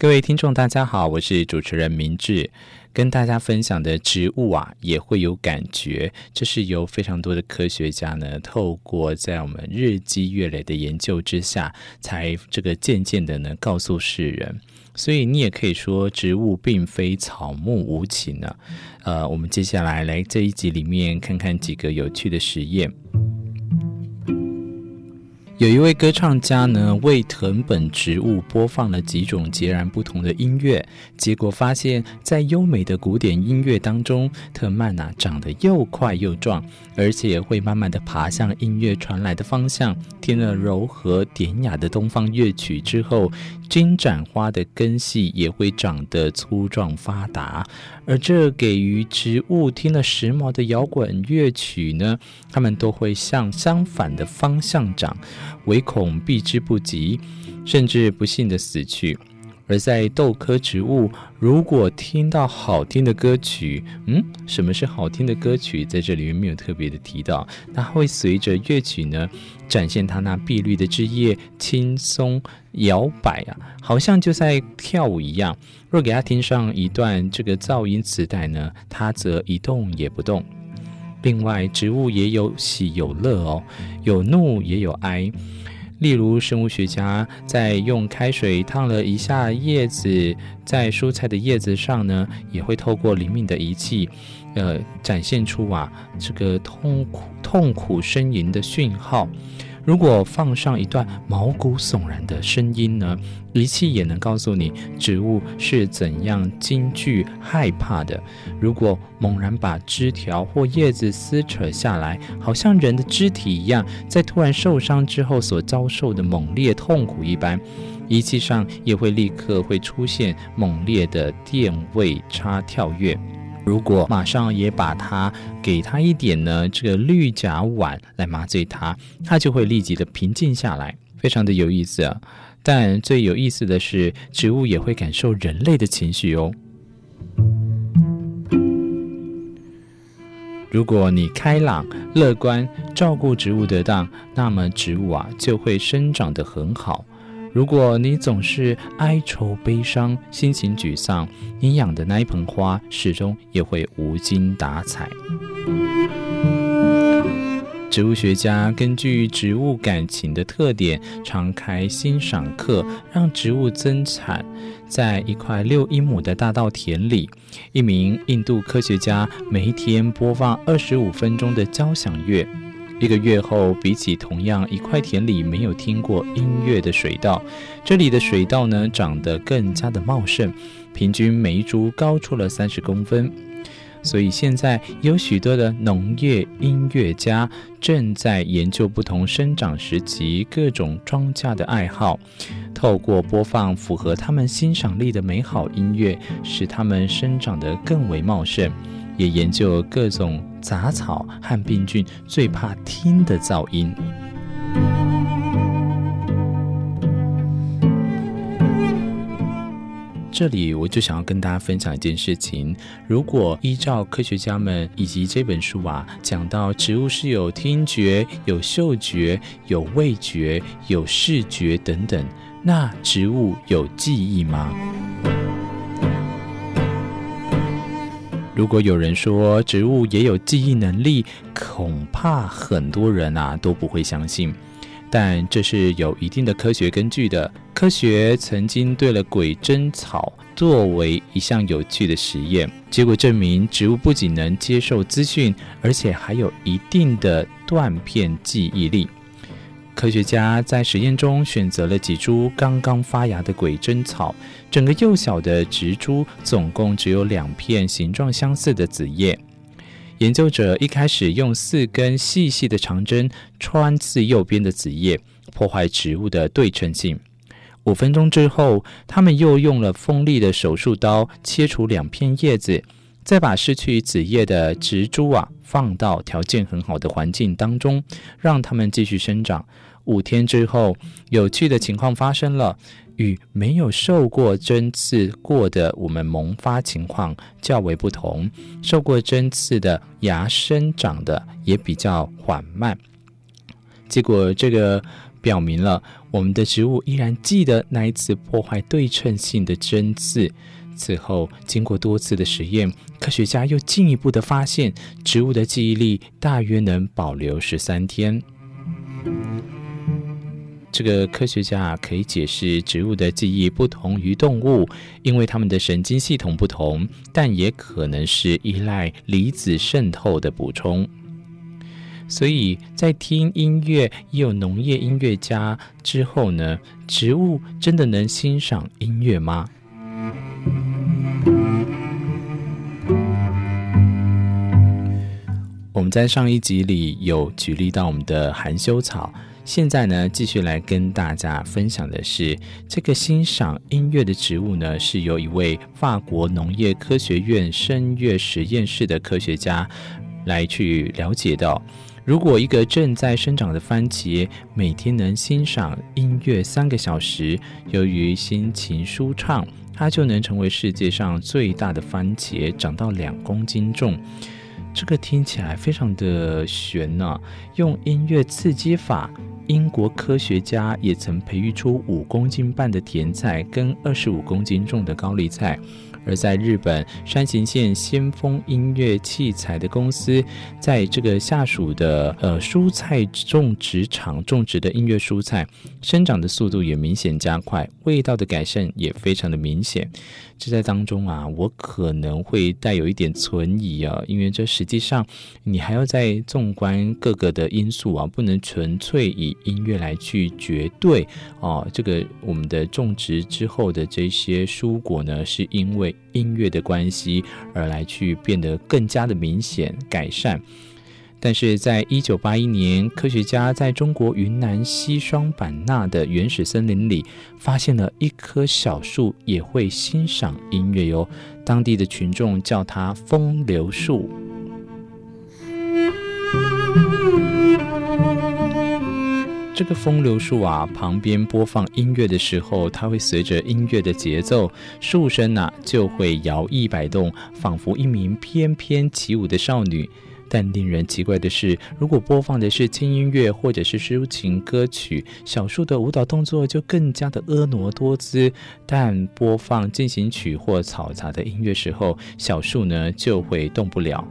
各位听众，大家好，我是主持人明志。跟大家分享的植物啊，也会有感觉。这是由非常多的科学家呢，透过在我们日积月累的研究之下，才这个渐渐的呢，告诉世人。所以你也可以说，植物并非草木无情呢。呃，我们接下来来这一集里面看看几个有趣的实验。有一位歌唱家呢，为藤本植物播放了几种截然不同的音乐，结果发现，在优美的古典音乐当中，藤蔓呐长得又快又壮，而且会慢慢地爬向音乐传来的方向。听了柔和典雅的东方乐曲之后，金盏花的根系也会长得粗壮发达。而这给予植物听了时髦的摇滚乐曲呢，它们都会向相反的方向长。唯恐避之不及，甚至不幸的死去。而在豆科植物，如果听到好听的歌曲，嗯，什么是好听的歌曲？在这里面没有特别的提到。它会随着乐曲呢，展现它那碧绿的枝叶轻松摇摆啊，好像就在跳舞一样。若给它听上一段这个噪音磁带呢，它则一动也不动。另外，植物也有喜有乐哦，有怒也有哀。例如，生物学家在用开水烫了一下叶子，在蔬菜的叶子上呢，也会透过灵敏的仪器，呃，展现出啊这个痛苦痛苦呻吟的讯号。如果放上一段毛骨悚然的声音呢，仪器也能告诉你植物是怎样惊惧害怕的。如果猛然把枝条或叶子撕扯下来，好像人的肢体一样，在突然受伤之后所遭受的猛烈痛苦一般，仪器上也会立刻会出现猛烈的电位差跳跃。如果马上也把它给它一点呢，这个绿甲烷来麻醉它，它就会立即的平静下来，非常的有意思啊。但最有意思的是，植物也会感受人类的情绪哦。如果你开朗、乐观，照顾植物得当，那么植物啊就会生长得很好。如果你总是哀愁悲伤、心情沮丧，你养的那一盆花始终也会无精打采。植物学家根据植物感情的特点，常开欣赏课，让植物增产。在一块六英亩的大稻田里，一名印度科学家每一天播放二十五分钟的交响乐。一个月后，比起同样一块田里没有听过音乐的水稻，这里的水稻呢，长得更加的茂盛，平均每一株高出了三十公分。所以现在有许多的农业音乐家正在研究不同生长时期各种庄稼的爱好，透过播放符合他们欣赏力的美好音乐，使它们生长得更为茂盛。也研究各种杂草和病菌最怕听的噪音。这里我就想要跟大家分享一件事情：如果依照科学家们以及这本书啊讲到，植物是有听觉、有嗅觉、有味觉、有视觉等等，那植物有记忆吗？如果有人说植物也有记忆能力，恐怕很多人啊都不会相信。但这是有一定的科学根据的。科学曾经对了鬼针草作为一项有趣的实验，结果证明植物不仅能接受资讯，而且还有一定的断片记忆力。科学家在实验中选择了几株刚刚发芽的鬼针草，整个幼小的植株总共只有两片形状相似的子叶。研究者一开始用四根细细的长针穿刺右边的子叶，破坏植物的对称性。五分钟之后，他们又用了锋利的手术刀切除两片叶子。再把失去子叶的植株啊放到条件很好的环境当中，让它们继续生长。五天之后，有趣的情况发生了，与没有受过针刺过的我们萌发情况较为不同。受过针刺的芽生长的也比较缓慢。结果这个表明了，我们的植物依然记得那一次破坏对称性的针刺。此后，经过多次的实验，科学家又进一步的发现，植物的记忆力大约能保留十三天。这个科学家可以解释植物的记忆不同于动物，因为它们的神经系统不同，但也可能是依赖离子渗透的补充。所以在听音乐也有农业音乐家之后呢，植物真的能欣赏音乐吗？我们在上一集里有举例到我们的含羞草，现在呢，继续来跟大家分享的是这个欣赏音乐的植物呢，是由一位法国农业科学院声乐实验室的科学家来去了解到，如果一个正在生长的番茄每天能欣赏音乐三个小时，由于心情舒畅，它就能成为世界上最大的番茄，长到两公斤重。这个听起来非常的玄呢、用音乐刺激法，英国科学家也曾培育出五公斤半的甜菜跟二十五公斤重的高丽菜。而在日本山形县先锋音乐器材的公司，在这个下属的呃蔬菜种植场种植的音乐蔬菜，生长的速度也明显加快，味道的改善也非常的明显。这在当中啊，我可能会带有一点存疑啊，因为这实际上你还要在纵观各个的因素啊，不能纯粹以音乐来去绝对哦。这个我们的种植之后的这些蔬果呢，是因为音乐的关系而来去变得更加的明显改善。但是在一九八一年，科学家在中国云南西双版纳的原始森林里发现了一棵小树，也会欣赏音乐哟。当地的群众叫它“风流树”。这个风流树啊，旁边播放音乐的时候，它会随着音乐的节奏，树身呐就会摇曳摆动，仿佛一名翩翩起舞的少女。但令人奇怪的是，如果播放的是轻音乐或者是抒情歌曲，小树的舞蹈动作就更加的婀娜多姿；但播放进行曲或嘈杂的音乐时候，小树呢就会动不了。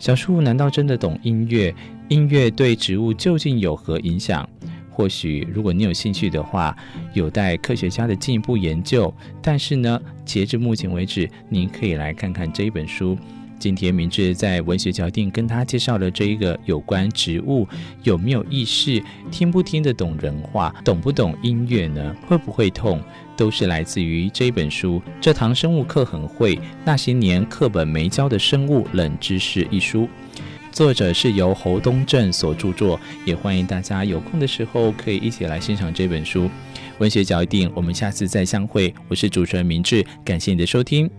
小树难道真的懂音乐？音乐对植物究竟有何影响？或许如果你有兴趣的话，有待科学家的进一步研究。但是呢，截至目前为止，您可以来看看这一本书。今天明志在文学脚印跟他介绍了这一个有关植物有没有意识、听不听得懂人话、懂不懂音乐呢？会不会痛？都是来自于这一本书《这堂生物课很会》，那些年课本没教的生物冷知识一书。作者是由侯东正所著作，也欢迎大家有空的时候可以一起来欣赏这本书。文学角一定，我们下次再相会。我是主持人明志，感谢你的收听。